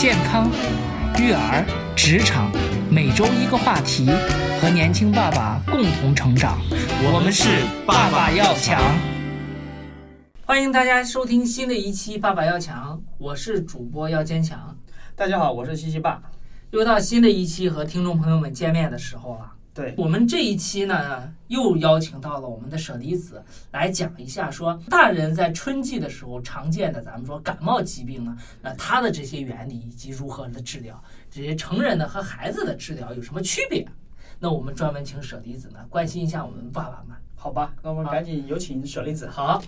健康、育儿、职场，每周一个话题，和年轻爸爸共同成长。我们是爸爸要强。欢迎大家收听新的一期《爸爸要强》，我是主播要坚强。大家好，我是西西爸。又到新的一期和听众朋友们见面的时候了。对我们这一期呢，又邀请到了我们的舍利子来讲一下，说大人在春季的时候常见的咱们说感冒疾病呢，那它的这些原理以及如何的治疗，这些成人的和孩子的治疗有什么区别？那我们专门请舍利子呢关心一下我们爸爸们。好吧，那我们赶紧有请舍利子。好，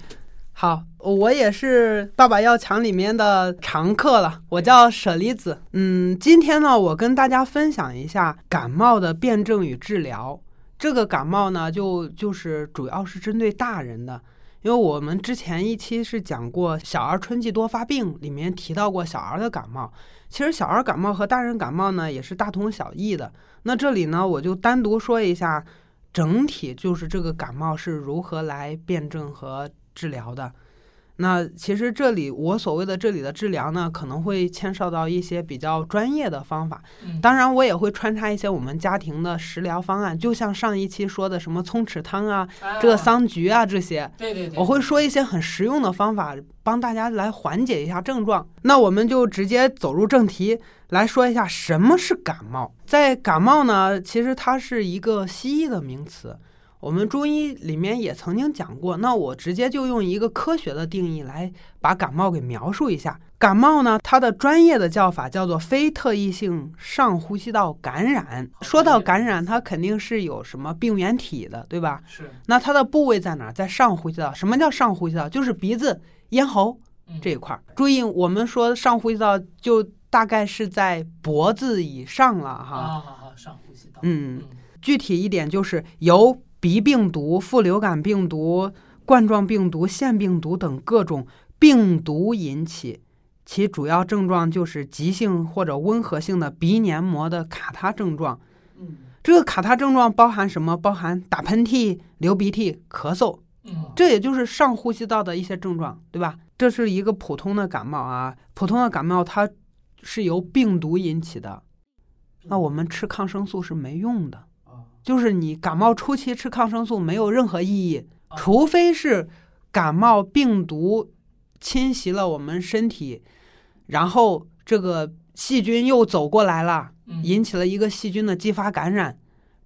好，我也是《爸爸要强》里面的常客了，我叫舍利子。嗯，今天呢，我跟大家分享一下感冒的辨证与治疗。这个感冒呢，就就是主要是针对大人的，因为我们之前一期是讲过小儿春季多发病，里面提到过小儿的感冒。其实小儿感冒和大人感冒呢，也是大同小异的。那这里呢，我就单独说一下，整体就是这个感冒是如何来辨证和治疗的。那其实这里我所谓的这里的治疗呢，可能会牵涉到一些比较专业的方法。嗯当然，我也会穿插一些我们家庭的食疗方案，就像上一期说的什么葱豉汤啊、这个啊桑菊啊这些，对对对，我会说一些很实用的方法，帮大家来缓解一下症状。那我们就直接走入正题，来说一下什么是感冒。在感冒呢，其实它是一个西医的名词，我们中医里面也曾经讲过。那我直接就用一个科学的定义来把感冒给描述一下。感冒呢，它的专业的叫法叫做非特异性上呼吸道感染。说到感染，它肯定是有什么病原体的，对吧？是那它的部位在哪儿？在上呼吸道。什么叫上呼吸道？就是鼻子、咽喉嗯这一块儿。注意，我们说上呼吸道就大概是在脖子以上了哈。好好好，上呼吸道。嗯，嗯具体一点就是由鼻病毒、副流感病毒、冠状病毒、腺病毒等各种病毒引起。其主要症状就是急性或者温和性的鼻黏膜的卡他症状。嗯，这个卡他症状包含什么？包含打喷嚏、流鼻涕、咳嗽。嗯这也就是上呼吸道的一些症状，对吧？这是一个普通的感冒啊，普通的感冒它是由病毒引起的，那我们吃抗生素是没用的，啊，就是你感冒初期吃抗生素没有任何意义，啊除非是感冒病毒侵袭了我们身体，然后这个细菌又走过来了，嗯引起了一个细菌的激发感染，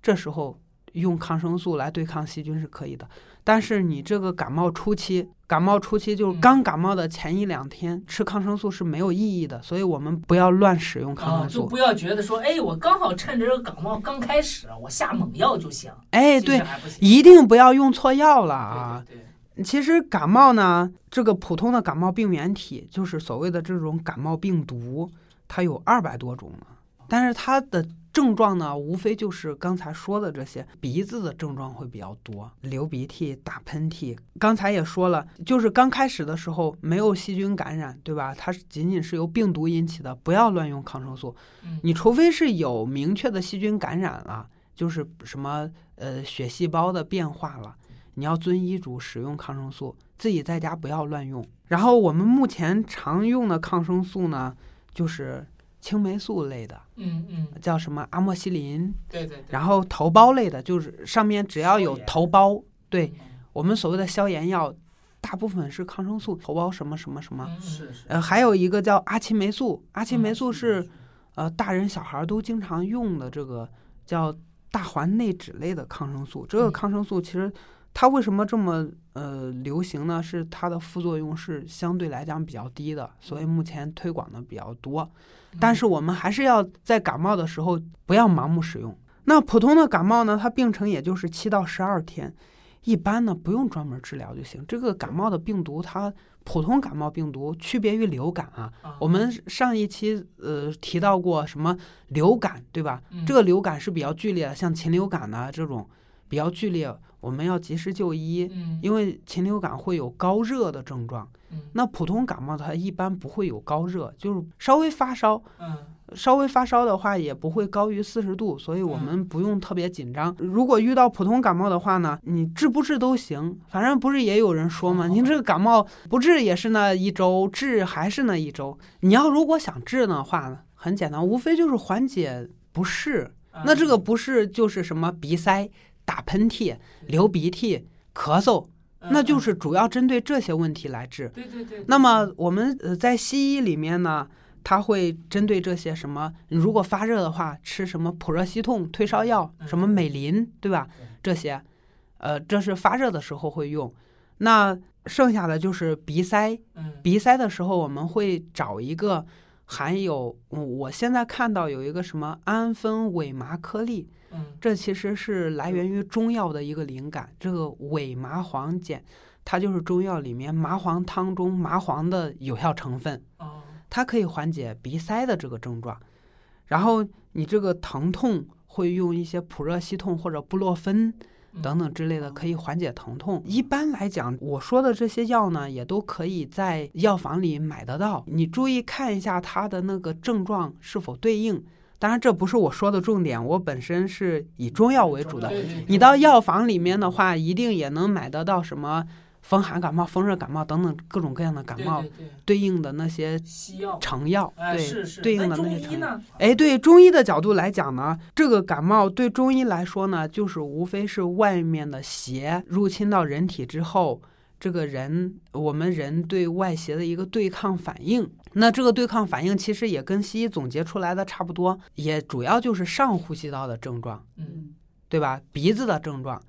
这时候用抗生素来对抗细菌是可以的。但是你这个感冒初期，感冒初期就是嗯刚感冒的前一两天、吃抗生素是没有意义的，所以我们不要乱使用抗啊，生素。就不要觉得说，哎，我刚好趁着这个感冒刚开始，我下猛药就行。哎，对，一定不要用错药了啊！对对对其实感冒呢，这个普通的感冒病原体，就是所谓的这种感冒病毒，它有二百多种呢。但是它的症状呢，无非就是刚才说的这些，鼻子的症状会比较多，流鼻涕、打喷嚏。刚才也说了，就是刚开始的时候没有细菌感染，对吧？它是仅仅是由病毒引起的，不要乱用抗生素。嗯你除非是有明确的细菌感染了，就是什么呃血细胞的变化了，你要遵医嘱使用抗生素，自己在家不要乱用。然后我们目前常用的抗生素呢，就是青霉素类的，嗯嗯，叫什么阿莫西林，对对对。然后头孢类的，就是上面只要有头孢，对嗯。我们所谓的消炎药，大部分是抗生素，头孢什么什么什么。嗯是是，呃，还有一个叫阿奇霉素，阿奇霉素嗯是呃，大人小孩都经常用的这个叫大环内酯类的抗生素。这个嗯。抗生素其实它为什么这么呃流行呢？是它的副作用是相对来讲比较低的，所以目前推广的比较多。但是我们还是要在感冒的时候不要盲目使用。那普通的感冒呢，它病程也就是七到十二天，一般呢不用专门治疗就行。这个感冒的病毒它。普通感冒病毒区别于流感啊，啊我们上一期呃提到过什么流感，对吧？嗯这个流感是比较剧烈的，像禽流感呐、这种比较剧烈，我们要及时就医，嗯因为禽流感会有高热的症状。嗯那普通感冒它一般不会有高热，就是稍微发烧，嗯稍微发烧的话，也不会高于四十度，所以我们不用特别紧张。如果遇到普通感冒的话呢，你治不治都行，反正不是也有人说嘛？您这个感冒不治也是那一周，治还是那一周。你要如果想治的话呢，很简单，无非就是缓解不适。那这个不适就是什么鼻塞、打喷嚏、流鼻涕、咳嗽。那就是主要针对这些问题来治。对对对。那么我们呃在西医里面呢，它会针对这些什么，如果发热的话，吃什么普热息痛、退烧药，什么美林，对吧？这些，呃，这是发热的时候会用。那剩下的就是鼻塞，鼻塞的时候我们会找一个含有，我现在看到有一个什么氨酚伪麻颗粒。这其实是来源于中药的一个灵感。这个伪麻黄碱，它就是中药里面麻黄汤中麻黄的有效成分。它可以缓解鼻塞的这个症状。然后你这个疼痛会用一些普热息痛或者布洛芬等等之类的，可以缓解疼痛。一般来讲，我说的这些药呢，也都可以在药房里买得到。你注意看一下它的那个症状是否对应。当然，这不是我说的重点。我本身是以中药为主的。你到药房里面的话，一定也能买得到什么风寒感冒、风热感冒等等各种各样的感冒对应的那些西药、成药。对，对应的那些成药。哎，对中医的角度来讲呢，这个感冒对中医来说呢，就是无非是外面的邪入侵到人体之后。这个人，我们人对外邪的一个对抗反应，那这个对抗反应其实也跟西医总结出来的差不多，也主要就是上呼吸道的症状，嗯，对吧？鼻子的症状，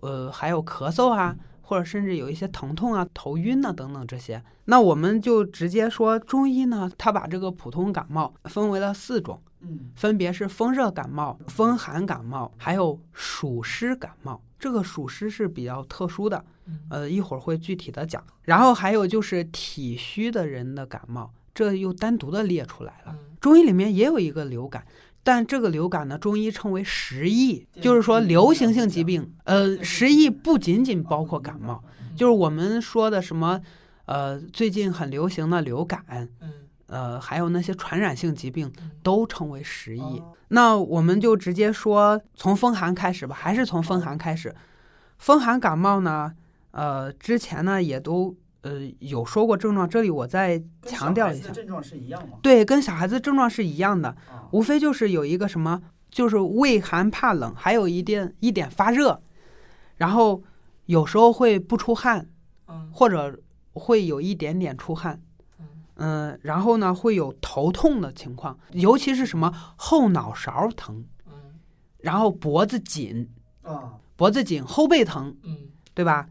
呃，还有咳嗽啊，或者甚至有一些疼痛啊、头晕啊等等这些。那我们就直接说中医呢，他把这个普通感冒分为了四种，嗯，分别是风热感冒、风寒感冒，还有暑湿感冒。这个暑湿是比较特殊的。呃，一会儿会具体的讲。然后还有就是体虚的人的感冒，这又单独的列出来了。中医里面也有一个流感，但这个流感呢，中医称为时疫，就是说流行性疾病。呃，时疫不仅仅包括感冒，就是我们说的什么，呃，最近很流行的流感，呃，还有那些传染性疾病都称为时疫。那我们就直接说从风寒开始吧，还是从风寒开始。风寒感冒呢？呃，之前呢也都呃有说过症状，这里我再强调一下，症状是一样吗？对，跟小孩子症状是一样的，无非就是有一个什么，就是畏寒怕冷，还有一点一点发热，然后有时候会不出汗，或者会有一点点出汗，嗯，然后呢会有头痛的情况，尤其是什么后脑勺疼，然后脖子紧，啊，脖子紧，后背疼，嗯，对吧？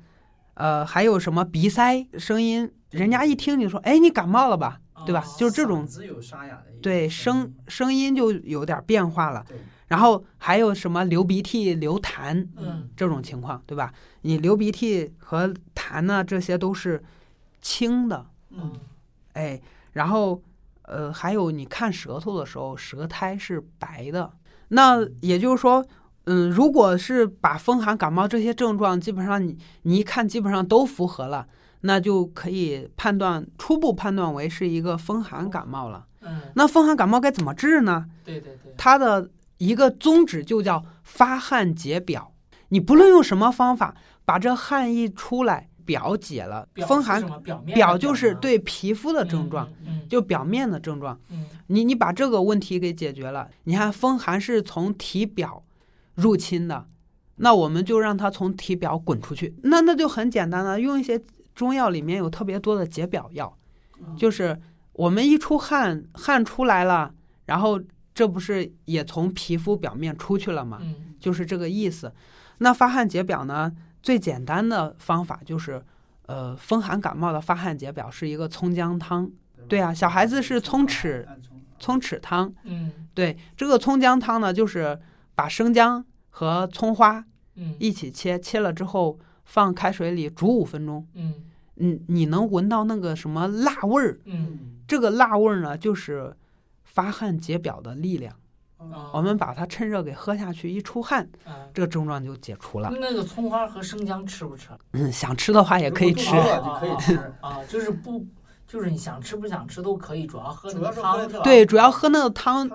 呃，还有什么鼻塞声音？人家一听你说，哎，你感冒了吧，对吧？就是这种，对声声音就有点变化了。然后还有什么流鼻涕、流痰，嗯，这种情况，对吧？你流鼻涕和痰呢，这些都是轻的，嗯，哎，然后呃，还有你看舌头的时候，舌苔是白的，那也就是说。嗯，如果是把风寒感冒这些症状，基本上你你一看基本上都符合了，那就可以判断初步判断为是一个风寒感冒了。嗯，那风寒感冒该怎么治呢？对对对，它的一个宗旨就叫发汗解表。你不论用什么方法，把这汗一出来，表解了，风寒表就是对皮肤的症状，就表面的症状。你你把这个问题给解决了，你看风寒是从体表。入侵的，那我们就让它从体表滚出去。那那就很简单了，用一些中药里面有特别多的解表药，就是我们一出汗，汗出来了，然后这不是也从皮肤表面出去了吗？就是这个意思。那发汗解表呢，最简单的方法就是，呃，风寒感冒的发汗解表是一个葱姜汤。对啊，小孩子是葱豉葱豉汤。嗯，对，这个葱姜汤呢，就是。把生姜和葱花，嗯，一起切，切了之后放开水里煮五分钟，嗯，你你能闻到那个什么辣味儿，嗯，这个辣味儿呢，就是发汗解表的力量。我们把它趁热给喝下去，一出汗，这个症状就解除了。那个葱花和生姜吃不吃？嗯，想吃的话也可以吃，可以吃啊，就是不。就是你想吃不想吃都可以，主要喝那个汤对，主要喝那个汤。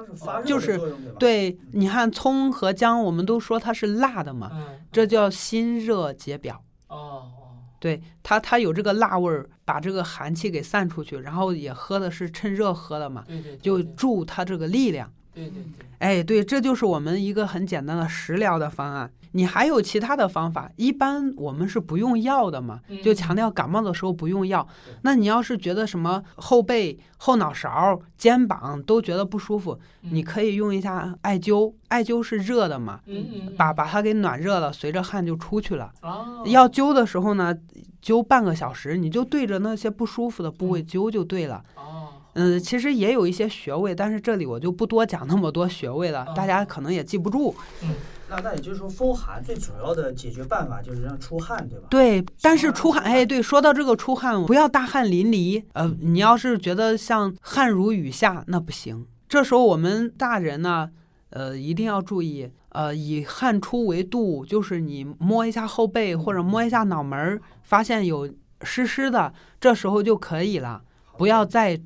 就是对你看葱和姜，我们都说它是辣的嘛，嗯，这叫辛热解表。哦哦，对它，它有这个辣味儿，把这个寒气给散出去，然后也喝的是趁热喝的嘛，就助它这个力量。对对对，哎，对，这就是我们一个很简单的食疗的方案。你还有其他的方法？一般我们是不用药的嘛，就强调感冒的时候不用药对。那你要是觉得什么后背、后脑勺、肩膀都觉得不舒服，你可以用一下艾灸。艾灸是热的嘛，嗯嗯，把把它给暖热了，随着汗就出去了。哦要灸的时候呢，灸半个小时，你就对着那些不舒服的部位灸就对了。哦，嗯，其实也有一些穴位，但是这里我就不多讲那么多穴位了，嗯大家可能也记不住。嗯那那也就是说，风寒最主要的解决办法就是让出汗，对吧？对，但是出汗，出汗哎，对，说到这个出汗，不要大汗淋漓。呃，你要是觉得像汗如雨下，那不行。这时候我们大人呢，呃，一定要注意，呃，以汗出为度，就是你摸一下后背或者摸一下脑门儿，发现有湿湿的，这时候就可以了，不要再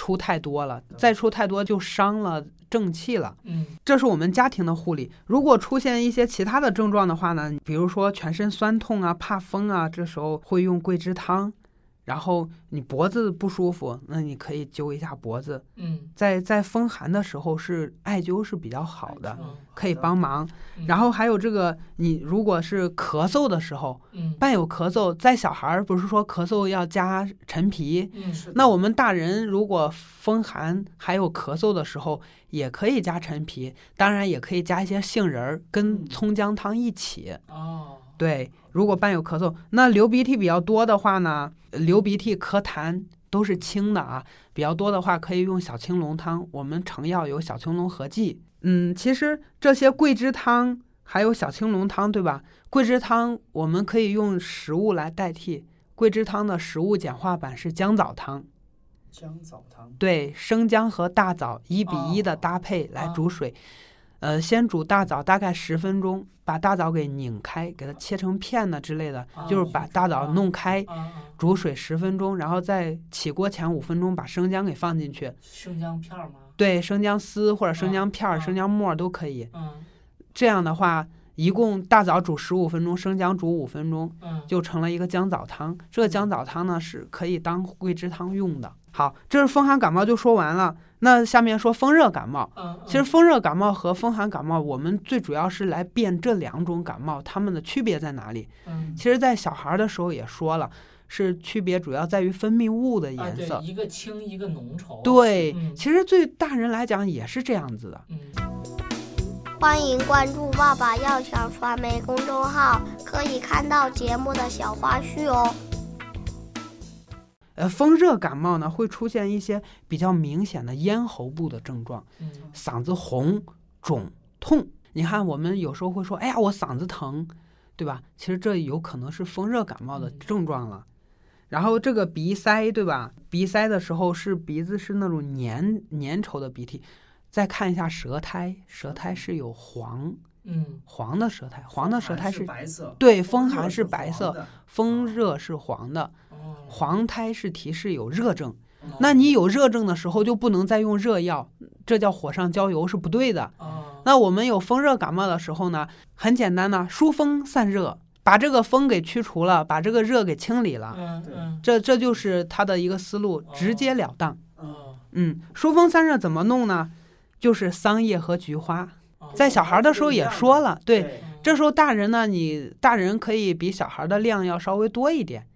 出太多了，再出太多就伤了正气了。嗯这是我们家庭的护理。如果出现一些其他的症状的话呢，比如说全身酸痛啊、怕风啊，这时候会用桂枝汤。然后你脖子不舒服，那你可以灸一下脖子。嗯在在风寒的时候，是艾灸是比较好的，嗯可以帮忙。嗯然后还有这个，你如果是咳嗽的时候，嗯伴有咳嗽，在小孩儿不是说咳嗽要加陈皮，嗯那我们大人如果风寒还有咳嗽的时候，也可以加陈皮，当然也可以加一些杏仁儿跟嗯葱姜汤一起。哦对，如果伴有咳嗽，那流鼻涕比较多的话呢，流鼻涕、咳痰都是清的啊，比较多的话可以用小青龙汤。我们成药有小青龙合剂。嗯，其实这些桂枝汤还有小青龙汤，对吧？桂枝汤我们可以用食物来代替。桂枝汤的食物简化版是姜枣汤。姜枣汤，对，生姜和大枣一比一的哦搭配来哦煮水，呃，先煮大枣大概十分钟，把大枣给拧开，给它切成片呢之类的，就是把大枣哦弄开，煮水十分钟，然后在起锅前五分钟把生姜给放进去，生姜片儿吗？对，生姜丝或者生姜片生姜末儿都可以。嗯。这样的话，一共大枣煮十五分钟，生姜煮五分钟，嗯。就成了一个姜枣汤。这个姜枣汤呢是可以当桂枝汤用的。好，这是风寒感冒就说完了。那下面说风热感冒。嗯，其实风热感冒和风寒感冒，我们最主要是来辨这两种感冒它们的区别在哪里。嗯其实，在小孩儿的时候也说了，是区别主要在于分泌物的啊颜色。对一个清一个浓稠。对，嗯其实对大人来讲也是这样子的。嗯欢迎关注“爸爸要讲传媒”公众号，可以看到节目的小花絮哦。呃，风热感冒呢会出现一些比较明显的咽喉部的症状，嗯嗓子红、肿、痛。你看，我们有时候会说：“哎呀，我嗓子疼，对吧？”其实这有可能是风热感冒的嗯症状了。然后这个鼻塞，对吧？鼻塞的时候是鼻子是那种粘粘稠的鼻涕。再看一下舌苔，舌苔是有黄嗯黄的舌苔，黄的舌苔是是白色，对，风寒是是白色，风热是黄的，哦，黄苔是提示有热症。哦那你有热症的时候就不能再用热药，这叫火上浇油是不对的。哦那我们有风热感冒的时候呢，很简单呢，疏风散热，把这个风给驱除了，把这个热给清理了，嗯嗯这这就是他的一个思路，直截了当。哦嗯，疏风散热怎么弄呢？就是桑叶和菊花，哦在小孩的时候也说了，对。这时候大人呢，你大人可以比小孩的量要稍微多一点，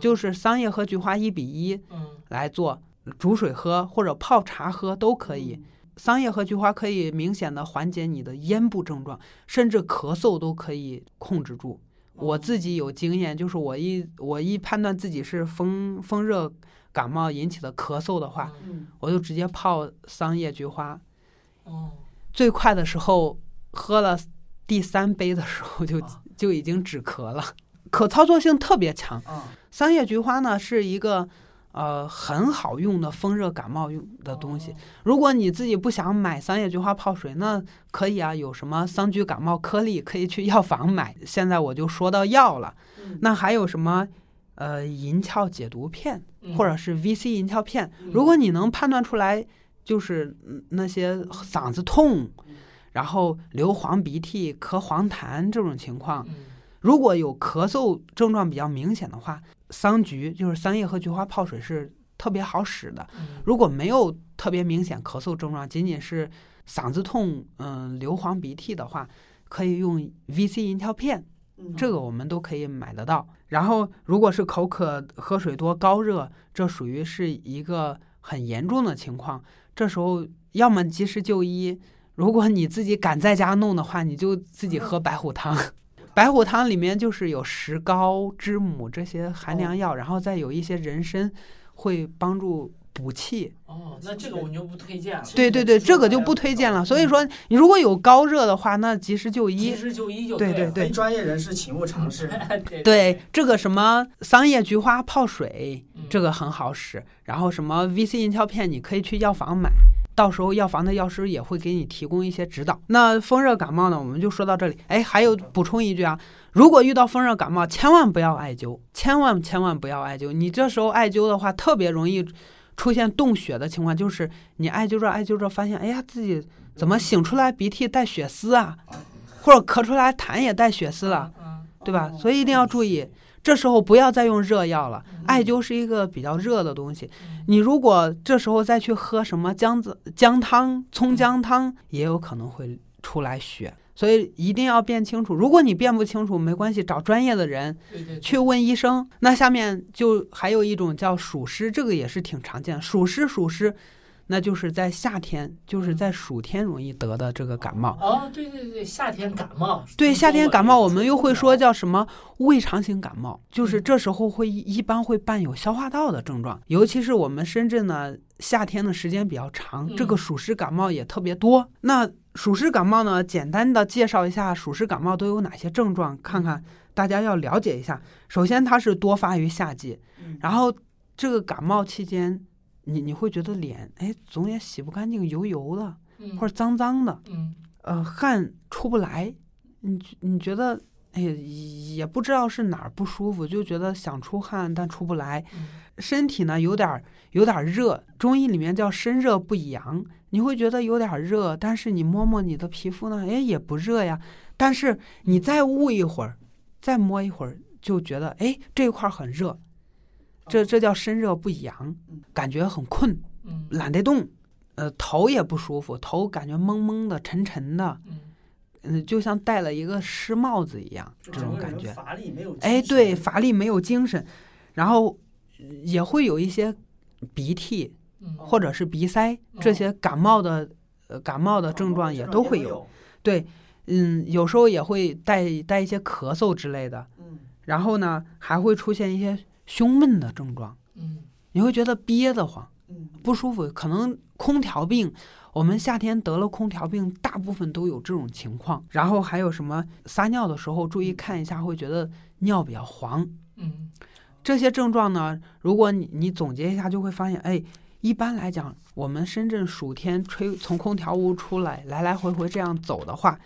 就是桑叶和菊花一比一嗯来做，煮水喝或者泡茶喝都可以。桑叶和菊花可以明显的缓解你的咽部症状，甚至咳嗽都可以控制住。我自己有经验，就是我一我一判断自己是风风热感冒引起的咳嗽的话，嗯我就直接泡桑叶菊花。哦最快的时候喝了第三杯的时候就啊就已经止咳了，可操作性特别强。啊，桑叶菊花呢是一个呃很好用的风热感冒用的东西。如果你自己不想买桑叶菊花泡水，那可以啊，有什么桑菊感冒颗粒可以去药房买。现在我就说到药了，嗯那还有什么呃银翘解毒片嗯或者是 VC 银翘片。嗯如果你能判断出来，就是嗯那些嗓子痛，然后流黄鼻涕、咳黄痰这种情况，嗯如果有咳嗽症状比较明显的话，桑菊就是桑叶和菊花泡水是特别好使的。嗯如果没有特别明显咳嗽症状，仅仅是嗓子痛、嗯、流黄鼻涕的话，可以用 VC 银翘片，嗯这个我们都可以买得到。然后，如果是口渴、喝水多、高热，这属于是一个很严重的情况，这时候要么及时就医。如果你自己敢在家弄的话，你就自己喝白虎汤。白虎汤里面就是有石膏、知母这些寒凉药，然后再有一些人参，会帮助补气。哦，那这个我就不推荐了。对对对，这个就不推荐了。所以说，你如果有高热的话，那及时就医及。时就医就对对对专业人士请勿尝试。对对，这个什么桑叶菊花泡水，嗯这个很好使。然后什么 VC 银翘片，你可以去药房买，到时候药房的药师也会给你提供一些指导。那风热感冒呢，我们就说到这里。哎，还有补充一句啊，如果遇到风热感冒，千万不要艾灸，千万千万不要艾灸。你这时候艾灸的话，特别容易出现冻血的情况，就是你艾灸着艾灸着，发现哎呀自己怎么醒出来鼻涕带血丝啊，或者咳出来痰也带血丝了。嗯对吧？哦所以一定要注意，这时候不要再用热药了。艾灸是一个比较热的东西，嗯你如果这时候再去喝什么姜子姜汤、葱姜汤，也有可能会出来血。所以一定要辨清楚。如果你辨不清楚，没关系，找专业的人去问医生。那下面就还有一种叫暑湿，这个也是挺常见。暑湿，暑湿，那就是在夏天，就是在暑天容易得的这个感冒。哦，对对对，夏天感冒。对，夏天感冒我们又会说叫叫什么胃肠型感冒，就是嗯这时候会一般会伴有消化道的症状，尤其是我们深圳呢，夏天的时间比较长，这个嗯暑湿感冒也特别多。那暑湿感冒呢，简单的介绍一下暑湿感冒都有哪些症状，看看大家要了解一下。首先，它是多发于夏季，嗯然后这个感冒期间，你你会觉得脸哎总也洗不干净，油油的或者脏脏的，嗯。呃，汗出不来，你觉你觉得，哎呀，也不知道是哪儿不舒服，就觉得想出汗但出不来，嗯。身体呢有点儿有点儿热，中医里面叫身热不阳，你会觉得有点儿热，但是你摸摸你的皮肤呢，哎也不热呀，但是你再捂一会儿，再摸一会儿，就觉得哎这块儿很热，这这叫身热不阳，感觉很困，嗯懒得动，呃头也不舒服，头感觉蒙蒙的、沉沉的。嗯嗯，就像戴了一个湿帽子一样，这种感觉。乏力没有精哎，对，乏力没有精神，然后呃也会有一些鼻涕嗯或者是鼻塞这些感冒的呃感冒的症状也都会有。有。对，嗯，有时候也会带带一些咳嗽之类的，嗯，然后呢还会出现一些胸闷的症状，嗯你会觉得憋得慌。嗯不舒服，可能空调病，我们夏天得了空调病，大部分都有这种情况。然后还有什么撒尿的时候，注意看一下，会觉得尿比较黄。嗯这些症状呢，如果你你总结一下，就会发现，哎，一般来讲，我们深圳暑天吹从空调屋出来，来来回回这样走的话，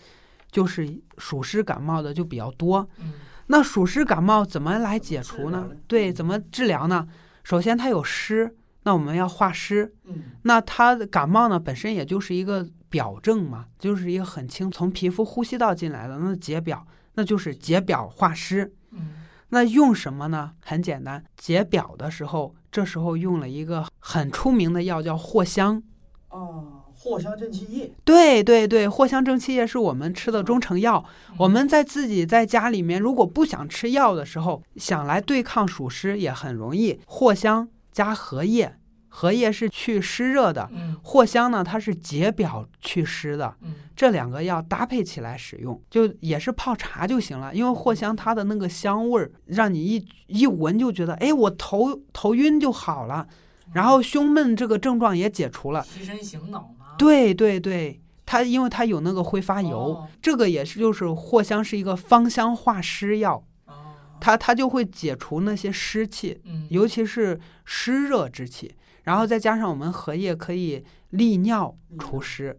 就是暑湿感冒的就比较多。嗯那暑湿感冒怎么来解除呢？对，怎么治疗呢？首先它有湿，那我们要化湿。嗯那它的感冒呢，本身也就是一个表症嘛，就是一个很轻从皮肤呼吸道进来的，那解表，那就是解表化湿。嗯那用什么呢？很简单，解表的时候，这时候用了一个很出名的药，叫藿香。啊，藿香正气液。对对对，藿香正气液是我们吃的中成药。我们在自己在家里面，如果不想吃药的时候，想来对抗暑湿也很容易。藿香加荷叶，荷叶是去湿热的，嗯藿香呢，它是解表祛湿的，嗯这两个药搭配起来使用，就也是泡茶就行了。因为藿香它的那个香味儿，让你一一闻就觉得，哎，我头头晕就好了，然后胸闷这个症状也解除了。提神醒脑嘛。对对对，它因为它有那个挥发油，哦这个也是就是藿香是一个芳香化湿药，哦它它就会解除那些湿气，嗯尤其是湿热之气，然后再加上我们荷叶可以利尿除湿，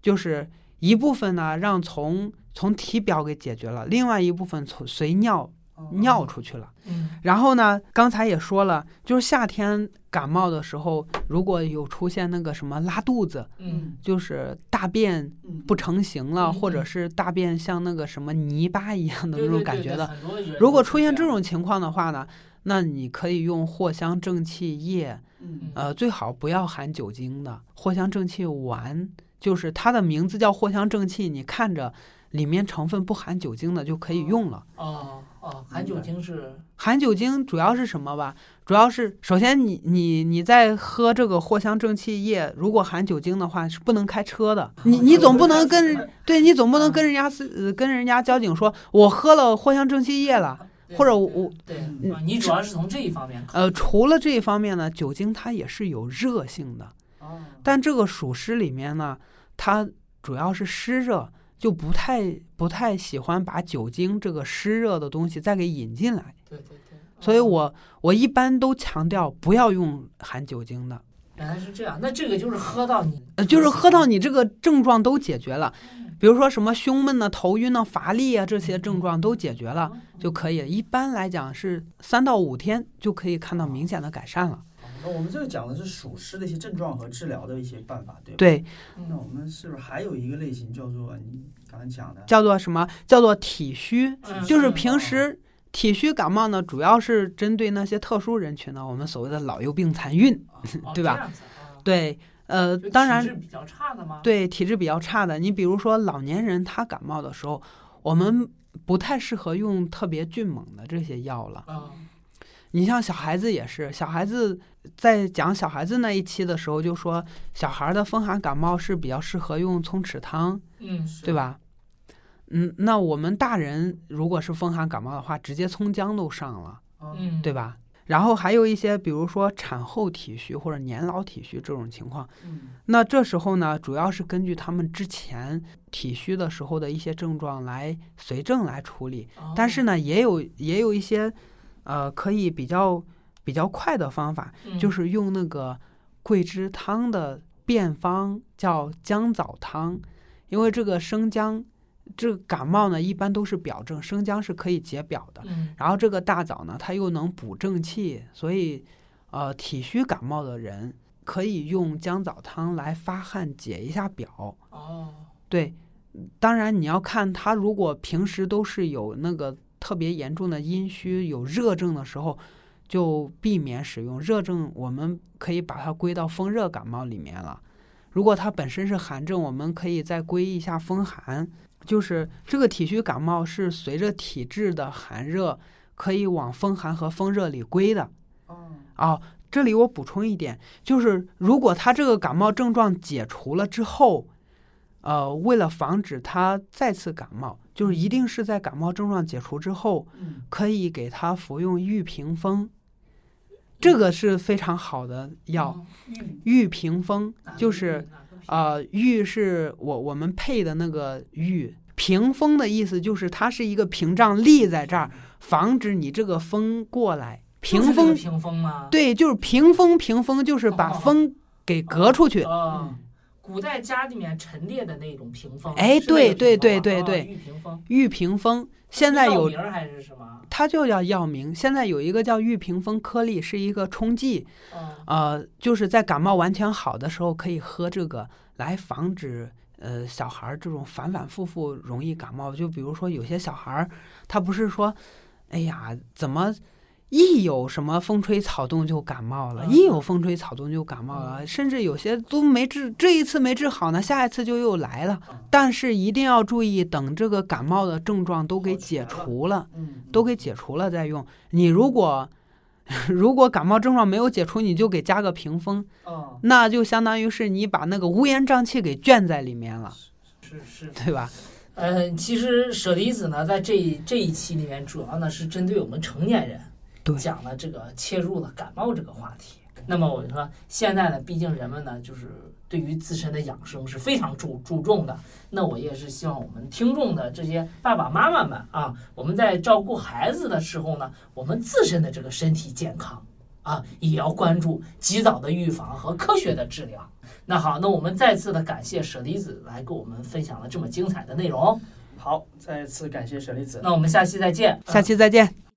就是一部分呢让从从体表给解决了，另外一部分从随尿尿出去了。嗯然后呢，刚才也说了，就是夏天感冒的时候，如果有出现那个什么拉肚子，嗯就是大便嗯。不成形了，嗯或者是大便像那个什么泥巴一样的那种感觉的，如果出现这种情况的话呢，那你可以用藿香正气液，嗯。呃，最好不要含酒精的藿香正气丸，就是它的名字叫藿香正气，你看着里面成分不含酒精的就可以用了。哦。哦，含酒精是？含酒精主要是什么吧？主要是首先你你你在喝这个藿香正气液，如果含酒精的话是不能开车的。你你总不能跟对你总不能跟人家是呃跟人家交警说，我喝了藿香正气液了。或者我对你主要是从这一方面呃，除了这一方面呢，酒精它也是有热性的，哦。但这个暑湿里面呢，它主要是湿热，就不太不太喜欢把酒精这个湿热的东西再给引进来。对对对，所以哦我我一般都强调不要用含酒精的，原来是这样，那这个就是喝到你呃，就是喝到你这个症状都解决了，比如说什么胸闷呐、头晕呐、乏力啊这些症状都解决了就可以。一般来讲是三到五天就可以看到明显的改善了。哦那我们这个讲的是暑湿的一些症状和治疗的一些办法，对吧？。对，那我们是不是还有一个类型叫做你刚才讲的？叫做什么？叫做体虚，嗯就是嗯平时。体虚感冒呢，主要是针对那些特殊人群呢，我们所谓的老幼病残孕。哦对吧这样子啊对，呃，当然体质比较差的吗？对体质比较差的，你比如说老年人他感冒的时候，我们不太适合用特别峻猛的这些药了。啊，你像小孩子也是，小孩子在讲小孩子那一期的时候就说，小孩的风寒感冒是比较适合用葱豉汤，嗯，对吧？嗯，那我们大人如果是风寒感冒的话，直接葱姜都上了，哦嗯，对吧？然后还有一些，比如说产后体虚或者年老体虚这种情况，嗯那这时候呢，主要是根据他们之前体虚的时候的一些症状来随症来处理。哦，但是呢，也有也有一些，呃，可以比较比较快的方法，嗯就是用那个桂枝汤的变方，叫姜枣汤。因为这个生姜，这个感冒呢一般都是表症，生姜是可以解表的。嗯然后这个大枣呢，它又能补正气，所以，呃，体虚感冒的人可以用姜枣汤来发汗解一下表。哦，对，当然你要看他如果平时都是有那个特别严重的阴虚、有热症的时候，就避免使用热症。我们可以把它归到风热感冒里面了。如果它本身是寒症，我们可以再归一下风寒。就是这个体虚感冒是随着体质的寒热，可以往风寒和风热里归的。哦哦，这里我补充一点，就是如果他这个感冒症状解除了之后，呃，为了防止他再次感冒，就是一定是在感冒症状解除之后，嗯可以给他服用玉屏风，这个是非常好的药。哦玉玉屏风就是玉哪个屏呃，玉是我我们配的那个玉，屏风的意思就是它是一个屏障立在这儿，防止你这个风过来。屏风屏风吗？对，就是屏风，屏风就是把哦风给隔出去。哦，古代家里面陈列的那种屏风，哎对对对对对玉屏风。玉屏风现在有名儿还是什么？它就叫药名，现在有一个叫玉屏风颗粒，是一个冲剂，哦呃，就是在感冒完全好的时候可以喝这个来防止。呃，小孩儿这种反反复复容易感冒，就比如说有些小孩儿，他不是说，哎呀，怎么一有什么风吹草动就感冒了，嗯一有风吹草动就感冒了，嗯甚至有些都没治，这一次没治好呢，下一次就又来了。嗯但是一定要注意，等这个感冒的症状都给解除了，嗯都给解除了再用。你如果 如果感冒症状没有解除，你就给加个屏风，哦那就相当于是你把那个乌烟瘴气给圈在里面了，是是。对吧？呃，其实舍利子呢，在这一这一期里面，主要呢是针对我们成年人，对讲了这个切入了感冒这个话题。那么我就说，现在呢，毕竟人们呢，就是对于自身的养生是非常注注重的。那我也是希望我们听众的这些爸爸妈妈们啊，我们在照顾孩子的时候呢，我们自身的这个身体健康啊，也要关注及早的预防和科学的治疗。那好，那我们再次的感谢舍利子来给我们分享了这么精彩的内容。好，再次感谢舍利子。那我们下期再见。下期再见。